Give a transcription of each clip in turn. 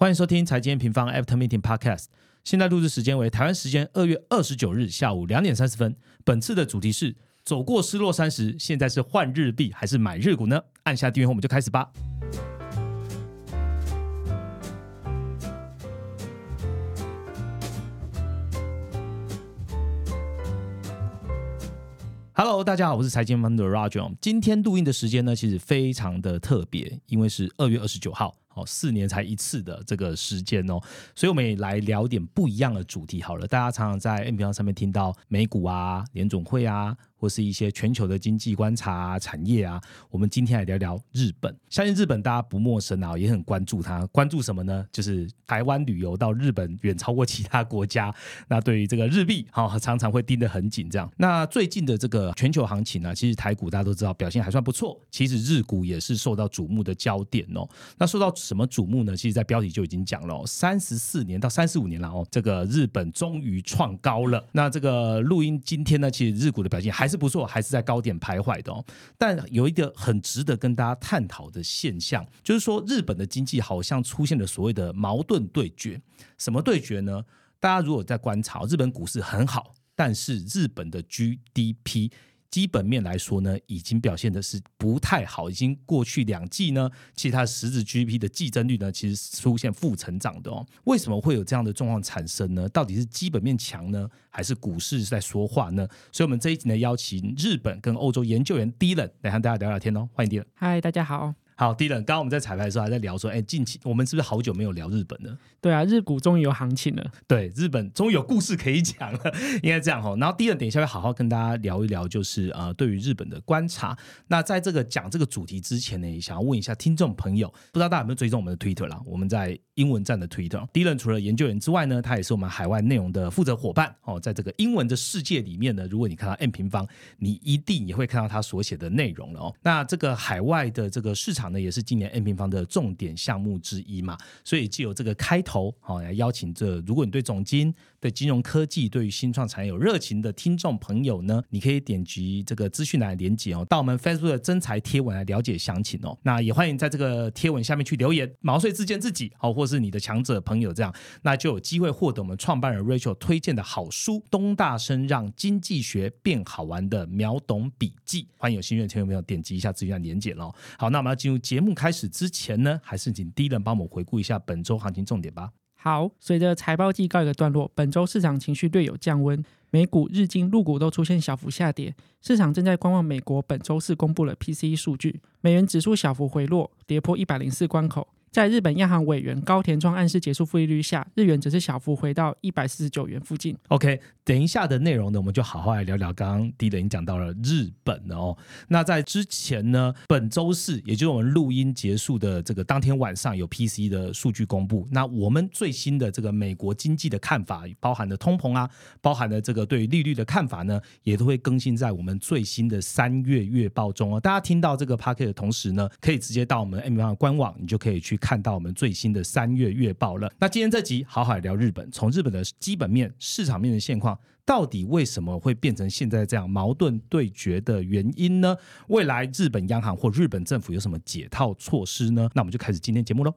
欢迎收听财经平方 After Meeting Podcast。现在录制时间为台湾时间二月二十九日下午两点三十分。本次的主题是走过失落三十，现在是换日币还是买日股呢？按下订阅后，我们就开始吧。Hello，大家好，我是财经方的 Roger。今天录音的时间呢，其实非常的特别，因为是二月二十九号，哦，四年才一次的这个时间哦，所以我们也来聊点不一样的主题好了。大家常常在 N P R 上面听到美股啊、联总会啊。或是一些全球的经济观察、产业啊，我们今天来聊聊日本。相信日本大家不陌生啊，也很关注它。关注什么呢？就是台湾旅游到日本远超过其他国家。那对于这个日币，好常常会盯得很紧。这样，那最近的这个全球行情呢，其实台股大家都知道表现还算不错。其实日股也是受到瞩目的焦点哦。那受到什么瞩目呢？其实，在标题就已经讲了，三十四年到三十五年了哦，这个日本终于创高了。那这个录音今天呢，其实日股的表现还。还是不错，还是在高点徘徊的哦。但有一个很值得跟大家探讨的现象，就是说日本的经济好像出现了所谓的矛盾对决。什么对决呢？大家如果在观察日本股市很好，但是日本的 GDP。基本面来说呢，已经表现的是不太好，已经过去两季呢，其实它实质 GDP 的季增率呢，其实出现负成长的哦。为什么会有这样的状况产生呢？到底是基本面强呢，还是股市在说话呢？所以，我们这一集呢，邀请日本跟欧洲研究员 Dylan 来和大家聊聊天哦。欢迎 Dylan。嗨，大家好。好，Dylan，刚刚我们在彩排的时候还在聊说，哎，近期我们是不是好久没有聊日本了？对啊，日股终于有行情了。对，日本终于有故事可以讲了，应该这样哈。然后第二等一下会好好跟大家聊一聊，就是呃，对于日本的观察。那在这个讲这个主题之前呢，也想要问一下听众朋友，不知道大家有没有追踪我们的 Twitter 啦？我们在英文站的 Twitter。Dylan 除了研究员之外呢，他也是我们海外内容的负责伙伴哦。在这个英文的世界里面呢，如果你看到 M 平方，你一定也会看到他所写的内容了哦。那这个海外的这个市场呢，也是今年 M 平方的重点项目之一嘛，所以既有这个开头好来邀。请这，如果你对总金、对金融科技、对于新创产业有热情的听众朋友呢，你可以点击这个资讯栏连接哦，到我们 Facebook 的真才贴文来了解详情哦。那也欢迎在这个贴文下面去留言，毛遂自荐自己哦，或是你的强者朋友这样，那就有机会获得我们创办人 Rachel 推荐的好书《东大生让经济学变好玩的秒懂笔记》。欢迎有心愿的听众朋友点击一下资讯栏连接喽。好，那我们要进入节目开始之前呢，还是请第一人帮我们回顾一下本周行情重点吧。好，随着财报季告一个段落，本周市场情绪略有降温，美股、日经、陆股都出现小幅下跌，市场正在观望美国本周四公布了 PCE 数据，美元指数小幅回落，跌破一百零四关口。在日本央行委员高田庄暗示结束负利率下，日元则是小幅回到一百四十九元附近。OK，等一下的内容呢，我们就好好来聊聊。刚刚第一已经讲到了日本哦，那在之前呢，本周四，也就是我们录音结束的这个当天晚上，有 PC 的数据公布。那我们最新的这个美国经济的看法，包含的通膨啊，包含的这个对利率的看法呢，也都会更新在我们最新的三月月报中哦。大家听到这个 p a c k e t 的同时呢，可以直接到我们 M 方的官网，你就可以去看。到我们最新的三月月报了。那今天这集好好聊日本，从日本的基本面、市场面的现况，到底为什么会变成现在这样矛盾对决的原因呢？未来日本央行或日本政府有什么解套措施呢？那我们就开始今天节目喽。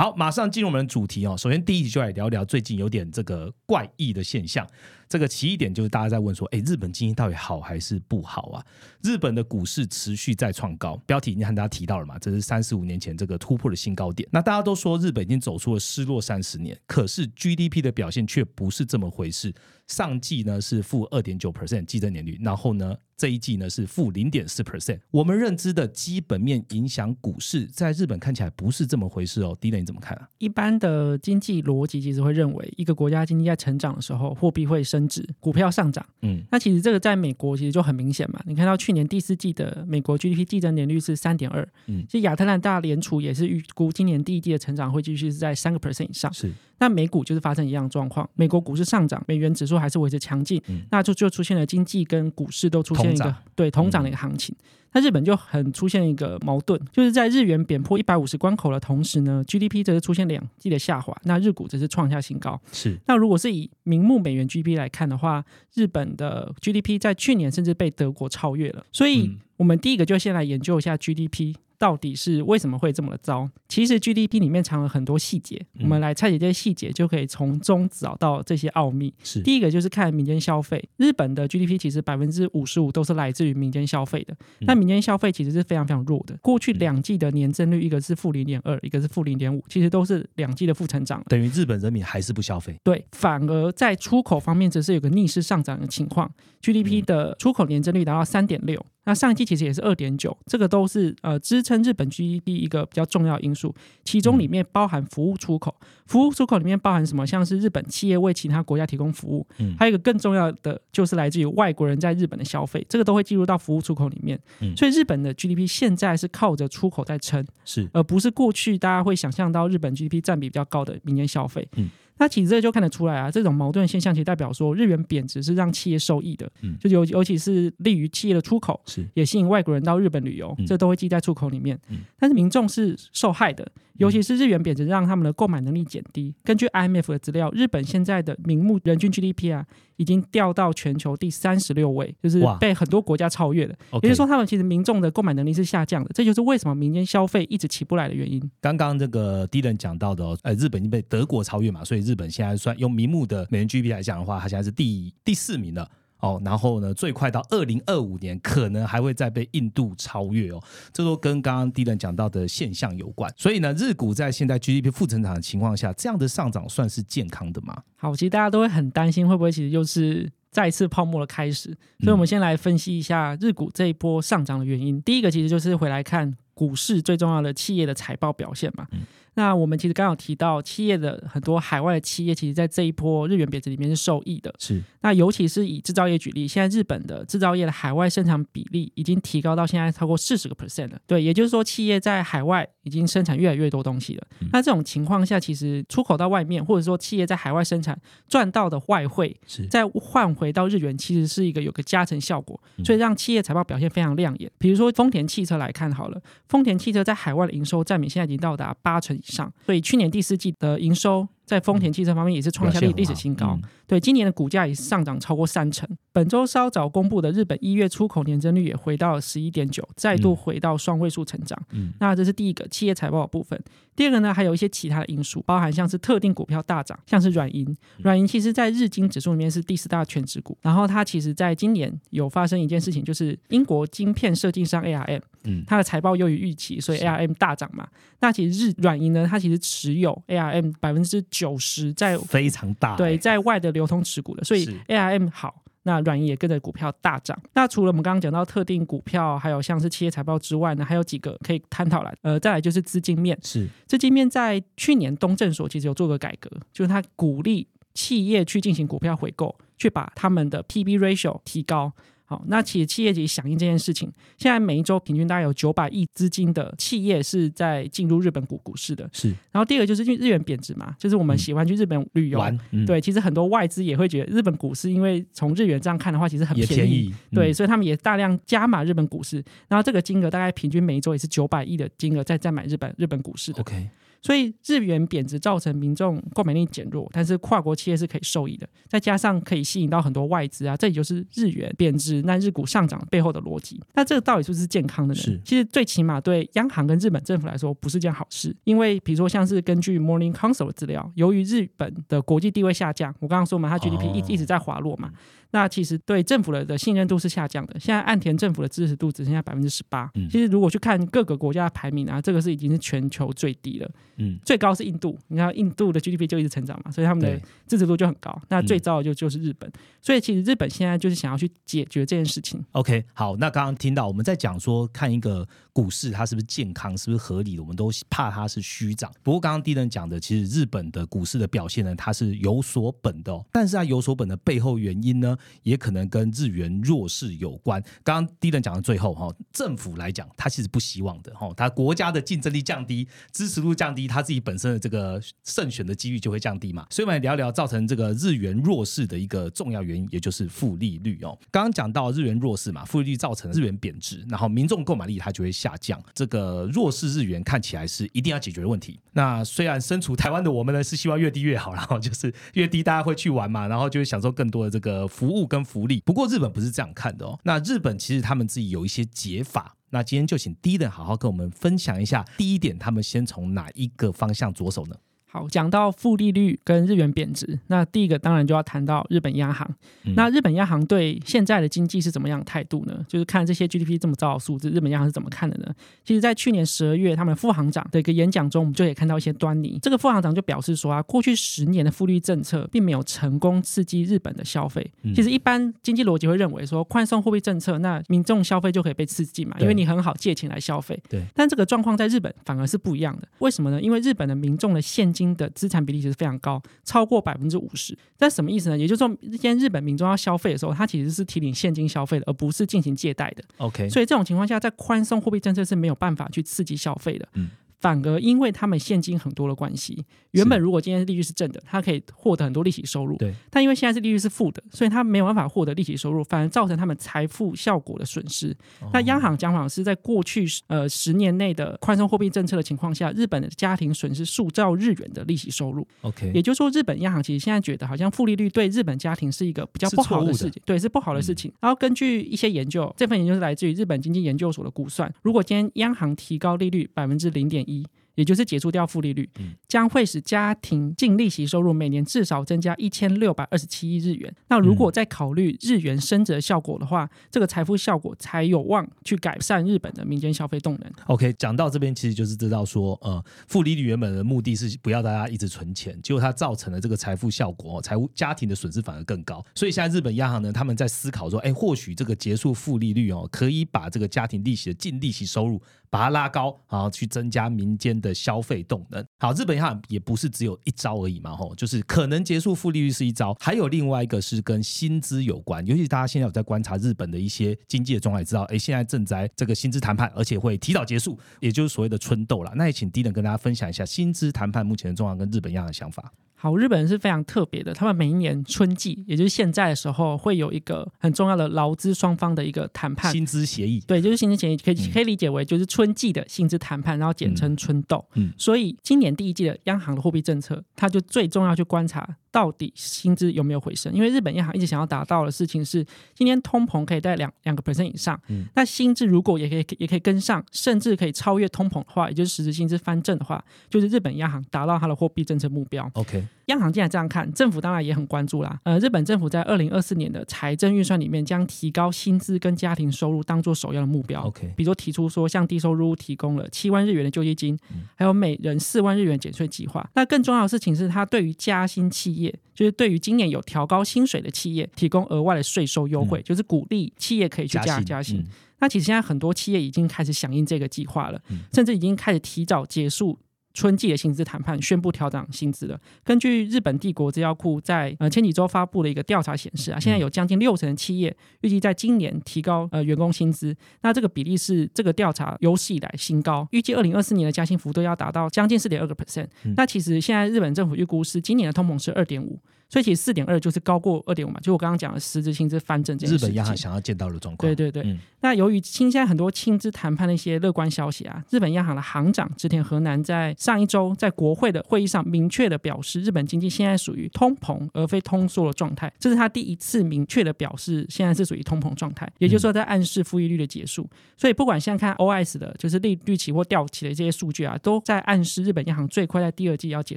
好，马上进入我们的主题哦。首先，第一集就来聊聊最近有点这个怪异的现象。这个起一点就是大家在问说，哎，日本经济到底好还是不好啊？日本的股市持续在创高，标题已经和大家提到了嘛，这是三十五年前这个突破的新高点。那大家都说日本已经走出了失落三十年，可是 GDP 的表现却不是这么回事。上季呢是负二点九 percent 季增年率，然后呢这一季呢是负零点四 percent。我们认知的基本面影响股市，在日本看起来不是这么回事哦。迪雷你怎么看啊？一般的经济逻辑其实会认为，一个国家经济在成长的时候，货币会升值，股票上涨。嗯，那其实这个在美国其实就很明显嘛。你看到去年第四季的美国 GDP 季增年率是三点二，嗯其实亚特兰大联储也是预估今年第一季的成长会继续是在三个 percent 以上。是那美股就是发生一样的状况，美国股市上涨，美元指数还是维持强劲，嗯那就就出现了经济跟股市都出现一个同对同涨的一个行情。那日本就很出现一个矛盾，就是在日元贬破一百五十关口的同时呢，GDP 则是出现两季的下滑，那日股则是创下新高。是，那如果是以名目美元 GDP 来看的话，日本的 GDP 在去年甚至被德国超越了。所以嗯，我们第一个就先来研究一下 GDP 到底是为什么会这么的糟。其实 GDP 里面藏了很多细节，嗯我们来拆解这些细节，就可以从中找到这些奥秘。是第一个就是看民间消费，日本的 GDP 其实百分之五十五都是来自于民间消费的。嗯那民间消费其实是非常非常弱的，过去两季的年增率，一个是负零点二，一个是负零点五，其实都是两季的负成长。等于日本人民还是不消费。对，反而在出口方面则是有个逆势上涨的情况，GDP 的出口年增率达到三点六，那上一季其实也是二点九，这个都是呃支撑日本 GDP 一个比较重要因素，其中里面包含服务出口，服务出口里面包含什么？像是日本企业为其他国家提供服务，嗯还有一个更重要的就是来自于外国人在日本的消费，这个都会进入到服务出口里面，嗯所以日本的 GDP 现在是靠着出口在撑。是而不是过去大家会想象到日本 GDP 占比比较高的民间消费。嗯，那其实这就看得出来啊，这种矛盾现象其实代表说日元贬值是让企业受益的，嗯。就尤尤其是利于企业的出口，是。也吸引外国人到日本旅游，嗯。这都会记在出口里面。嗯。但是民众是受害的，尤其是日元贬值让他们的购买能力减低。根据 IMF 的资料，日本现在的名目人均 GDP 啊，已经掉到全球第三十六位，就是被很多国家超越了。也就是说，他们其实民众的购买能力是下降的，这就是为什么民间消费一直起不来的原因。刚刚这个低人讲到的哦，呃，日本已经被德国超越嘛，所以日本现在算用名目的美元 GDP 来讲的话，它现在是第第四名了。哦，然后呢，最快到二零二五年，可能还会再被印度超越哦。这都跟刚刚低人讲到的现象有关。所以呢，日股在现在 GDP 负增长的情况下，这样的上涨算是健康的吗？好，其实大家都会很担心，会不会其实又是再一次泡沫的开始？所以，我们先来分析一下日股这一波上涨的原因。第一个其实就是回来看股市最重要的企业的财报表现嘛。嗯那我们其实刚好提到，企业的很多海外的企业，其实在这一波日元贬值里面是受益的。是那尤其是以制造业举例，现在日本的制造业的海外生产比例已经提高到现在超过四十个 percent 了。对，也就是说，企业在海外已经生产越来越多东西了。嗯那这种情况下，其实出口到外面，或者说企业在海外生产赚到的外汇，是再换回到日元，其实是一个有个加成效果，嗯所以让企业财报表现非常亮眼。比如说丰田汽车来看好了，丰田汽车在海外的营收占比现在已经到达八成以上，所以去年第四季的营收在丰田汽车方面也是创下历历史新高。嗯对，今年的股价也是上涨超过三成。本周稍早公布的日本一月出口年增率也回到了十一点九，再度回到双位数成长。嗯那这是第一个企业财报的部分。第二个呢，还有一些其他的因素，包含像是特定股票大涨，像是软银。嗯软银其实在日经指数里面是第四大全指股，然后它其实在今年有发生一件事情，就是英国晶片设计商 ARM 嗯它的财报优于预期，所以 ARM 大涨嘛。那其实日软银呢，它其实持有 ARM 百分之九十在非常大、对，欸在外的流通持股的，所以 ARM 好，那软银也跟着股票大涨。那除了我们刚刚讲到特定股票，还有像是企业财报之外呢，还有几个可以探讨来。呃，再来就是资金面，是资金面在去年东证所其实有做个改革，就是它鼓励企业去进行股票回购，去把他们的 PB ratio 提高。好，那其实企业其实响应这件事情，现在每一周平均大概有九百亿资金的企业是在进入日本股股市的。是然后第二个就是因为日元贬值嘛，就是我们喜欢去日本旅游，对，其实很多外资也会觉得日本股市，因为从日元这样看的话，其实很也便宜。宜，对，嗯所以他们也大量加码日本股市，然后这个金额大概平均每一周也是九百亿的金额在在买日本日本股市的，，OK，所以日元贬值造成民众购买力减弱，但是跨国企业是可以受益的，再加上可以吸引到很多外资啊，这也就是日元贬值那日股上涨背后的逻辑。那这个到底是不是健康的呢？是其实最起码对央行跟日本政府来说不是件好事，因为比如说像是根据 Morning Consult 的资料，由于日本的国际地位下降，我刚刚说嘛，它 GDP 一哦一直在滑落嘛，那其实对政府的的信任度是下降的。现在岸田政府的支持度只剩下百分之十八嗯。其实如果去看各个国家的排名啊，这个是已经是全球最低了。嗯，最高是印度，你看印度的 GDP 就一直成长嘛，所以他们的支持度就很高。那嗯最糟的就就是日本，所以其实日本现在就是想要去解决这件事情。OK，好，那刚刚听到我们在讲说，看一个股市它是不是健康，是不是合理的，我们都怕它是虚涨。不过刚刚低人讲的，其实日本的股市的表现呢，它是有所本的、哦，但是它有所本的背后原因呢，也可能跟日元弱势有关。刚刚低人讲到最后哈、政府来讲，他其实不希望的哈、他，国家的竞争力降低，支持度降低，他自己本身的这个胜选的几率就会降低嘛。所以我们聊聊造成这个日元弱势的一个重要原因，也就是负利率哦。刚刚讲到日元弱势嘛，负利率造成日元贬值，然后民众购买力它就会下降。这个弱势日元看起来是一定要解决的问题。那虽然身处台湾的我们呢，是希望越低越好，然后就是越低大家会去玩嘛，然后就会享受更多的这个服务跟福利。不过日本不是这样看的哦。那日本其实他们自己有一些解法。那今天就请第一点好好跟我们分享一下，第一点他们先从哪一个方向着手呢？好，讲到负利率跟日元贬值，那第一个当然就要谈到日本央行。嗯那日本央行对现在的经济是怎么样的态度呢？就是看这些 GDP 这么糟的数字，日本央行是怎么看的呢？其实，在去年十二月，他们副行长的一个演讲中，我们就可以看到一些端倪。这个副行长就表示说啊，过去十年的负利率政策并没有成功刺激日本的消费。嗯其实，一般经济逻辑会认为说，宽松货币政策，那民众消费就可以被刺激嘛，因为你很好借钱来消费。对，但这个状况在日本反而是不一样的。为什么呢？因为日本的民众的现金的资产比例其实非常高，超过百分之五十。但什么意思呢？也就是说，现在日本民众要消费的时候，他其实是提领现金消费的，而不是进行借贷的。OK，所以这种情况下，在宽松货币政策是没有办法去刺激消费的。嗯反而因为他们现金很多的关系，原本如果今天利率是正的，他可以获得很多利息收入。对，但因为现在是利率是负的，所以他没有办法获得利息收入，反而造成他们财富效果的损失。哦那央行讲法是在过去呃十年内的宽松货币政策的情况下，日本的家庭损失数兆日元的利息收入。OK，也就是说，日本央行其实现在觉得好像负利率对日本家庭是一个比较不好的事情，对，是不好的事情。然后根据一些研究，这份研究是来自于日本经济研究所的估算，如果今天央行提高利率百分之零点一。也就是解除掉负利率，嗯将会使家庭净利息收入每年至少增加一千六百二十七亿日元。那如嗯果再考虑日元升值的效果的话，这个财富效果才有望去改善日本的民间消费动能。OK，讲到这边，其实就是知道说，呃，负利率原本的目的是不要大家一直存钱，结果它造成了这个财富效果，哦财务家庭的损失反而更高。所以现在日本央行呢，他们在思考说，哎，或许这个结束负利率哦，可以把这个家庭利息的净利息收入把它拉高，然后去增加民间的消费动能。好，日本央行也不是只有一招而已嘛，吼，就是可能结束负利率是一招，还有另外一个是跟薪资有关，尤其大家现在有在观察日本的一些经济的状况，也知道，哎，现在正在这个薪资谈判，而且会提早结束，也就是所谓的春斗啦。那也请低能跟大家分享一下薪资谈判目前的状况跟日本央行的想法。好，日本人是非常特别的，他们每一年春季，也就是现在的时候，会有一个很重要的劳资双方的一个谈判。薪资协议，对，就是薪资协议，可以嗯可以理解为就是春季的薪资谈判，然后简称春斗。嗯所以今年第一季的央行的货币政策，它就最重要去观察到底薪资有没有回升，因为日本央行一直想要达到的事情是，今天通膨可以在两两个 percent 以上，嗯。那薪资如果也可以也可以跟上，甚至可以超越通膨的话，也就是实质薪资翻正的话，就是日本央行达到它的货币政策目标。OK，央行既然这样看，政府当然也很关注啦。呃，日本政府在二零二四年的财政预算里面，将提高薪资跟家庭收入当做首要的目标。OK 比如说提出说，向低收入提供了七万日元的救济金，还有每人四万日元减税计划。那更重要的事情是，它对于加薪企业，就是对于今年有调高薪水的企业，提供额外的税收优惠，就是鼓励企业可以去加薪加薪。嗯那其实现在很多企业已经开始响应这个计划了，嗯甚至已经开始提早结束。春季的薪资谈判宣布调整薪资了。根据日本帝国资料库在呃前几周发布的一个调查显示啊，现在有将近六成的企业预计在今年提高呃员工薪资，那这个比例是这个调查有史以来新高。预计二零二四年的加薪幅度要达到将近四点二个 percent。那其实现在日本政府预估是今年的通膨是二点五，所以其实四点二就是高过二点五嘛，就我刚刚讲的实质薪资翻正这件日。本央行想要见到的状况。对对对，嗯那由于现在很多薪资谈判的一些乐观消息啊，日本央行的行长织田和南在上一周在国会的会议上明确的表示，日本经济现在属于通膨而非通缩的状态，这是他第一次明确的表示现在是属于通膨状态，也就是说在暗示负利率的结束。所以不管现在看 OIS 的，就是利率期或掉期的这些数据啊，都在暗示日本央行最快在第二季要结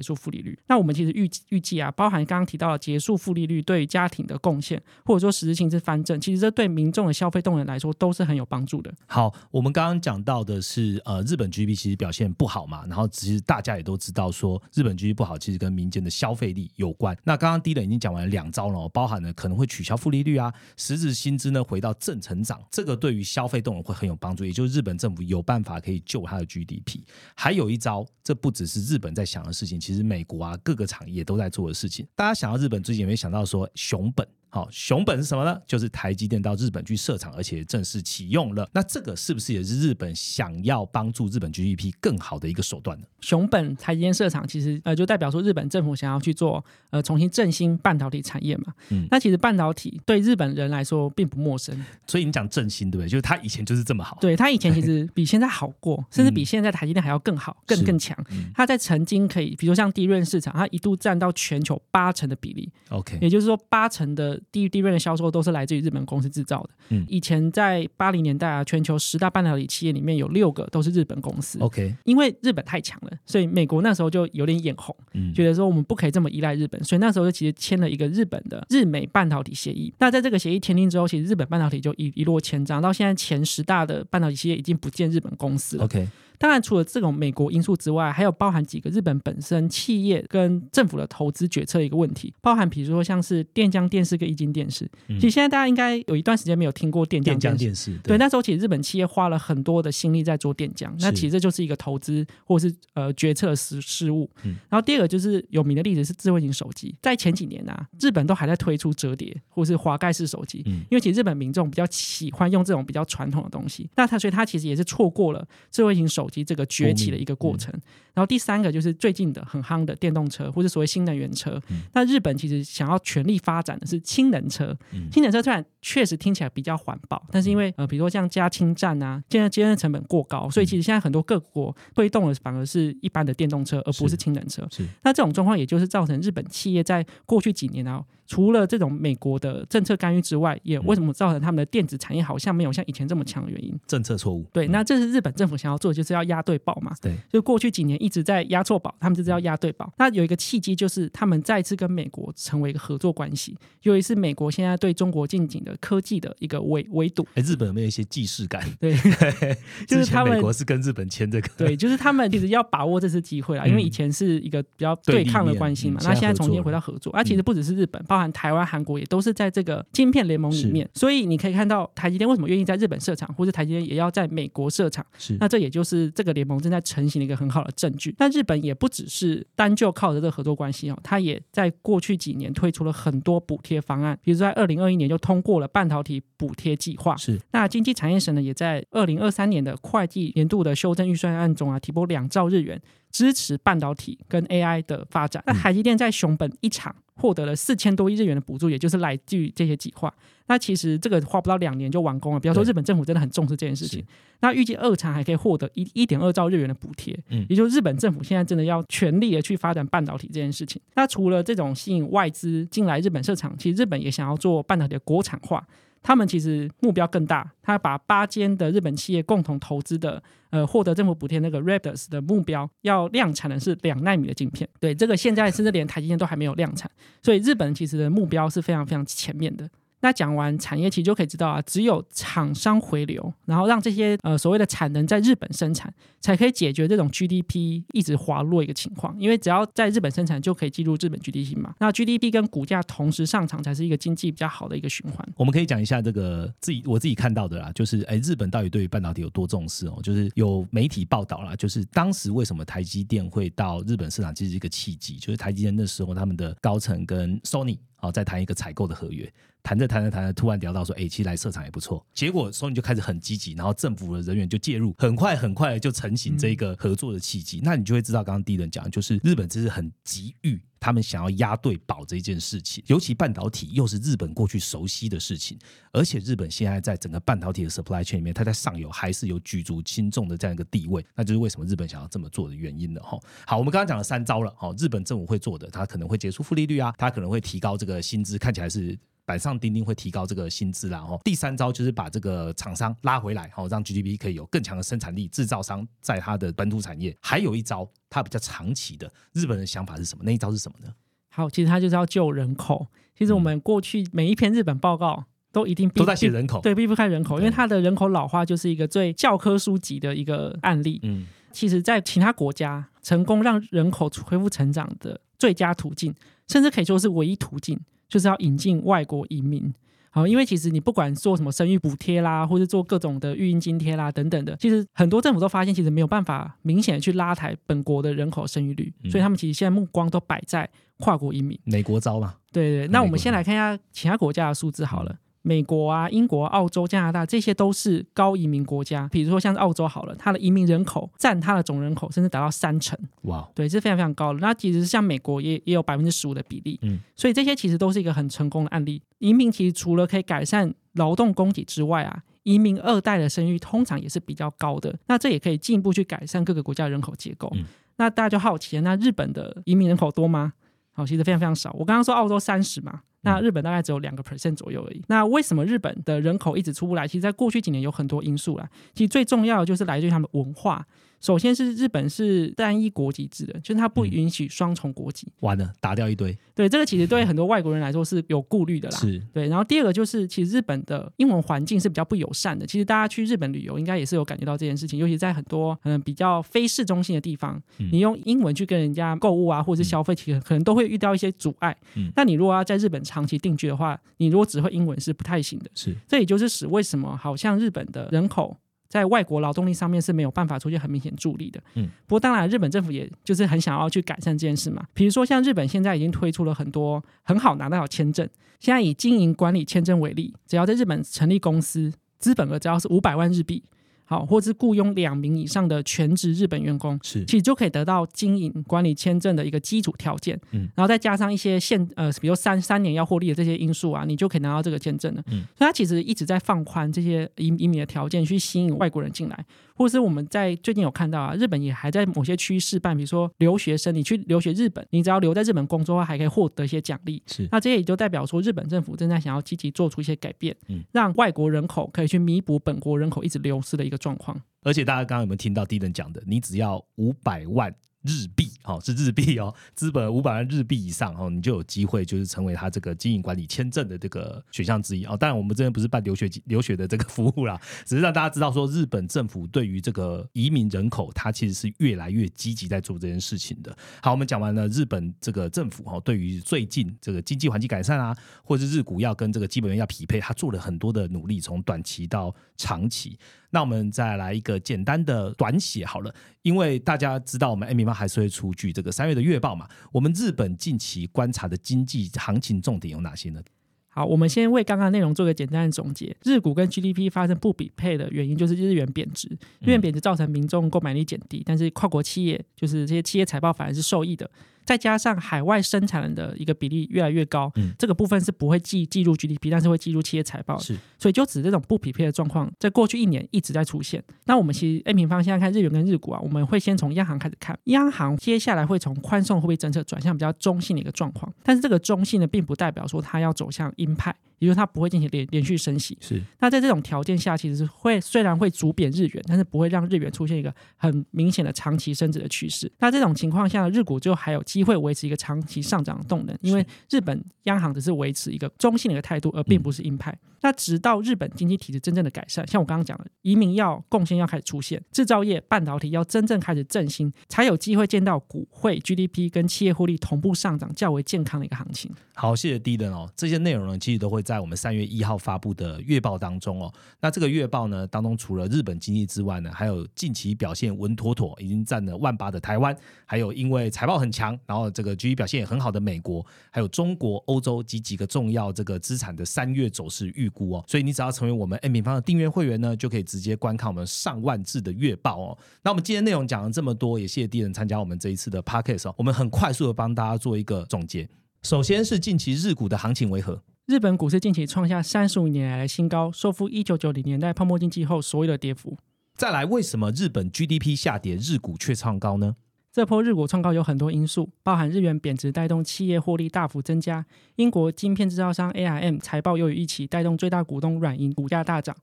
束负利率。那我们其实预预计啊，包含刚刚提到到了结束负利率对于家庭的贡献，或者说实质性是翻正，其实这对民众的消费动能来说都是很有帮助的。好，我们刚刚讲到的是呃日本 GDP 其实表现不好嘛，然后其实大家也都知道说日本 GDP 不好，其实跟民间的消费力有关。那刚刚低冷已经讲完了两招了，包含了可能会取消负利率啊，实质薪资呢回到正成长，这个对于消费动能会很有帮助，也就是日本政府有办法可以救它的 GDP。还有一招，这不只是日本在想的事情，其实美国啊各个厂也都在做的事情。大家想日本，最近有没有想到说熊本？好，熊本是什么呢？就是台积电到日本去设厂，而且正式启用了。那这个是不是也是日本想要帮助日本 GDP 更好的一个手段呢？熊本台积电设厂，其实呃就代表说日本政府想要去做呃重新振兴半导体产业嘛。嗯那其实半导体对日本人来说并不陌生，所以你讲振兴对不对？就是他以前就是这么好。对他以前其实比现在好过，甚至比现在台积电还要更好、更是更强。嗯它在曾经可以，比如像低润市场，它一度占到全球八成的比例，OK，也就是说八成的低低润的销售都是来自于日本公司制造的。嗯以前在八零年代啊，全球十大半导体企业里面有六个都是日本公司。OK，因为日本太强了，所以美国那时候就有点眼红，嗯，觉得说我们不可以这么依赖日本，所以那时候就其实签了一个日本的日美半导体协议。那在这个协议签订之后，其实日本半导体就一一落千丈，到现在前十大的半导体企业已经不见日本公司了。OK，当然，除了这种美国因素之外，还有包含几个日本本身企业跟政府的投资决策的一个问题，包含比如说像是电浆电视跟液晶电视。嗯其实现在大家应该有一段时间没有听过电浆电视。电视对，那时候其实日本企业花了很多的心力在做电浆，那其实这就是一个投资或是呃决策失失误。嗯然后第二个就是有名的例子是智慧型手机，在前几年啊，日本都还在推出折叠或是滑盖式手机，嗯因为其实日本民众比较喜欢用这种比较传统的东西，那他所以他其实也是错过了智慧型手机这个崛起的一个过程。嗯然后第三个就是最近的很夯的电动车或者所谓新能源车，嗯那日本其实想要全力发展的是氢能车，嗯氢能车虽然确实听起来比较环保，但是因为呃，比如说像加氢站啊，现在节能成本过高，所以其实现在很多各国推动的反而是一般的电动车，而不是是氢能车。是那这种状况也就是造成日本企业在过去几年啊，除了这种美国的政策干预之外，也为什么造成他们的电子产业好像没有像以前这么强的原因。政策错误。对，那这是日本政府想要做的，就是要押对宝嘛。对，就过去几年一直在押错宝，他们就是要押对宝。那有一个契机，就是他们再次跟美国成为一个合作关系，尤其是美国现在对中国进行的科技的一个围围堵。哎，日本有没有一些既视感？对，就是他们美国是跟日本签这个，对，就是他们 其实要把握这次机会啦，因为以前是一个比较对抗的关系嘛，那现在重新回到合作，啊，其实不只是日本，包含台湾、韩国也都是在这个晶片联盟里面，所以你可以看到台积电为什么愿意在日本设厂，或者台积电也要在美国设厂，是。那这也就是这个联盟正在成型的一个很好的证据。那日本也不只是单就靠着这个合作关系哦，它也在过去几年推出了很多补贴方案，比如说在二零二一年就通过了半导体补贴计划，是那经济产业省呢，也在二零二三年的会计年度的修正预算案中啊，提拨两兆日元支持半导体跟 AI 的发展。那海积电在熊本一厂获得了四千多亿日元的补助，也就是来自于这些计划。那其实这个花不到两年就完工了。比方说，日本政府真的很重视这件事情。那预计二厂还可以获得一一点二兆日元的补贴，嗯也就是日本政府现在真的要全力的去发展半导体这件事情。那除了这种吸引外资进来日本设厂，其实日本也想要做半导体的国产化。他们其实目标更大，他把八间的日本企业共同投资的，呃，获得政府补贴那个 Raptors 的目标，要量产的是两纳米的晶片。对，这个现在甚至连台积电都还没有量产，所以日本其实的目标是非常非常前面的。那讲完产业，其实就可以知道啊，只有厂商回流，然后让这些呃所谓的产能在日本生产，才可以解决这种 GDP 一直滑落一个情况。因为只要在日本生产，就可以计入日本 GDP 嘛。那 GDP 跟股价同时上涨，才是一个经济比较好的一个循环。我们可以讲一下这个自己我自己看到的啦，就是哎，日本到底对于半导体有多重视哦？就是有媒体报道啦，就是当时为什么台积电会到日本市场，其实是一个契机，就是台积电那时候他们的高层跟 Sony 哦在谈一个采购的合约，谈着谈着谈着，突然聊到说，哎，其实来设厂也不错。结果 Sony 就开始很积极，然后政府的人员就介入，很快很快地就成型这个合作的契机。那你就会知道，刚刚第一人讲，就是日本这是很急于。他们想要押对宝这一件事情，尤其半导体又是日本过去熟悉的事情，而且日本现在在整个半导体的 supply chain 里面，它在上游还是有举足轻重的这样一个地位，那就是为什么日本想要这么做的原因了哈。好，我们刚刚讲了三招了，哈，日本政府会做的，它可能会结束负利率啊，它可能会提高这个薪资，看起来是。板上钉钉会提高这个薪资啦，哦。第三招就是把这个厂商拉回来，哦，让 GDP 可以有更强的生产力，制造商在它的本土产业。还有一招，它比较长期的，日本人想法是什么？那一招是什么呢？好，其实它就是要救人口。其实我们过去每一篇日本报告都一定都在写人口，对，避不开人口，因为它的人口老化就是一个最教科书级的一个案例。嗯，其实，在其他国家成功让人口恢复成长的最佳途径，甚至可以说是唯一途径，就是要引进外国移民。好，因为其实你不管做什么生育补贴啦，或者做各种的育婴津贴啦等等的，其实很多政府都发现，其实没有办法明显的去拉抬本国的人口生育率，嗯所以他们其实现在目光都摆在跨国移民。美国招嘛，对对，那我们先来看一下其他国家的数字好了。美国啊、英国、澳洲、加拿大这些都是高移民国家，比如说像是澳洲好了，它的移民人口占它的总人口甚至达到三成，哇，对，是非常非常高的。那其实像美国也也有百分之十五的比例，嗯，所以这些其实都是一个很成功的案例。移民其实除了可以改善劳动供给之外啊，移民二代的生育通常也是比较高的，那这也可以进一步去改善各个国家的人口结构。嗯那大家就好奇了，那日本的移民人口多吗？好，其实非常非常少。我刚刚说澳洲三十嘛，那日本大概只有两个 percent 左右而已。那为什么日本的人口一直出不来？其实，在过去几年有很多因素啦。其实最重要的就是来自于他们文化。首先是日本是单一国籍制的，就是它不允许双重国籍。完了，打掉一堆，对，这个其实对很多外国人来说是有顾虑的啦。是，对，然后第二个就是，其实日本的英文环境是比较不友善的。其实大家去日本旅游，应该也是有感觉到这件事情，尤其在很多嗯比较非市中心的地方，嗯你用英文去跟人家购物啊，或者是消费，其实可能都会遇到一些阻碍。嗯那你如果要在日本长期定居的话，你如果只会英文是不太行的。是，这也就是使为什么好像日本的人口在外国劳动力上面是没有办法出现很明显助力的。嗯，不过当然，日本政府也就是很想要去改善这件事嘛。比如说，像日本现在已经推出了很多很好拿到的签证。现在以经营管理签证为例，只要在日本成立公司，资本额只要是五百万日币，好，或是雇佣两名以上的全职日本员工，是，其实就可以得到经营管理签证的一个基础条件，嗯然后再加上一些限呃，比如三三年要获利的这些因素啊，你就可以拿到这个签证了。嗯所以它其实一直在放宽这些移移民的条件，去吸引外国人进来，或者是我们在最近有看到啊，日本也还在某些区域试办，比如说留学生，你去留学日本，你只要留在日本工作的话，还可以获得一些奖励。是，那这也就代表说，日本政府正在想要积极做出一些改变，嗯让外国人口可以去弥补本国人口一直流失的一个状况。而且大家刚刚有没有听到 Dylan 讲的？你只要五百万日币，哦，是日币哦，资本五百万日币以上哦，你就有机会就是成为他这个经营管理签证的这个选项之一哦。当然，我们这边不是办留学留学的这个服务啦，只是让大家知道说，日本政府对于这个移民人口，它其实是越来越积极在做这件事情的。好，我们讲完了日本这个政府、哦，对于最近这个经济环境改善啊，或是日股要跟这个基本面要匹配，他做了很多的努力，从短期到长期。那我们再来一个简单的短写好了，因为大家知道我们 M 平方还是会出具这个三月的月报嘛。我们日本近期观察的经济行情重点有哪些呢？好，我们先为刚刚内容做个简单的总结。日股跟 GDP 发生不匹配的原因，就是日元贬值。日元贬值造成民众购买力减低，但是跨国企业就是这些企业财报反而是受益的。再加上海外生产的一个比例越来越高，嗯这个部分是不会记记入 GDP，但是会记入企业财报的。是所以就指这种不匹配的状况，在过去一年一直在出现。那我们其实 A 平方现在看日元跟日股啊，我们会先从央行开始看，央行接下来会从宽松货币政策转向比较中性的一个状况，但是这个中性呢，并不代表说它要走向鹰派，也就是它不会进行连连续升息。是那在这种条件下，其实是会虽然会逐贬日元，但是不会让日元出现一个很明显的长期升值的趋势。那这种情况下，日股就还有机会维持一个长期上涨的动能，因为日本央行只是维持一个中性的一个态度，而并不是鹰派。那直到日本经济体制真正的改善，像我刚刚讲的，移民要贡献要开始出现，制造业、半导体要真正开始振兴，才有机会见到股汇、GDP 跟企业获利同步上涨，较为健康的一个行情。好，谢谢 D 人哦。这些内容呢，其实都会在在我们三月一号发布的月报当中哦。那这个月报呢，当中除了日本经济之外呢，还有近期表现稳妥妥，已经占了万八的台湾，还有因为财报很强，然后这个 g d 表现也很好的美国，还有中国、欧洲及几个重要这个资产的三月走势预估哦。所以你只要成为我们 N 平方的订阅会员呢，就可以直接观看我们上万字的月报哦。那我们今天内容讲了这么多，也谢谢 D 人参加我们这一次的 Podcast 哦。我们很快速的帮大家做一个总结。首先是近期日股的行情为何？日本股市近期创下三十五年来的新高，收复一九九零年代泡沫经济后所有的跌幅。再来，为什么日本 GDP 下跌，日股却创高呢？这波日股创高有很多因素，包含日元贬值带动企业获利大幅增加，英国晶片制造商 ARM 财报优于预期，带动最大股东软银股价大涨，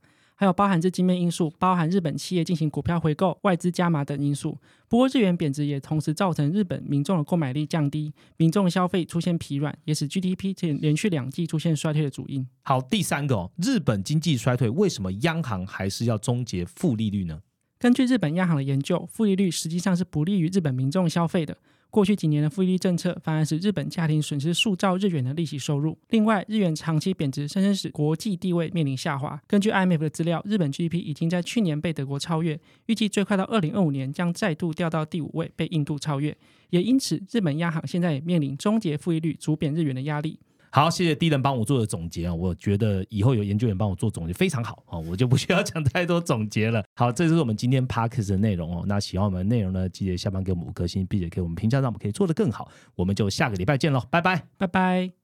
还有包含资金面因素，包含日本企业进行股票回购、外资加码等因素。不过日元贬值也同时造成日本民众的购买力降低，民众消费出现疲软，也使 GDP 连续两季出现衰退的主因。好，第三个哦，日本经济衰退，为什么央行还是要终结负利率呢？根据日本央行的研究，负利率实际上是不利于日本民众消费的。过去几年的负利率政策，反而使日本家庭损失数兆日元的利息收入。另外，日元长期贬值，深深使国际地位面临下滑。根据 IMF 的资料，日本 GDP 已经在去年被德国超越，预计最快到二零二五年将再度掉到第五位，被印度超越。也因此，日本央行现在也面临终结负利率、逐贬日元的压力。好，谢谢 D 人帮我做的总结啊，我觉得以后有研究员帮我做总结非常好啊，我就不需要 讲太多总结了。好，这就是我们今天 Parkes 的内容哦。那喜欢我们的内容呢，记得下方给我们五颗星，并且给我们评价，让我们可以做得更好。我们就下个礼拜见喽，拜拜，拜拜。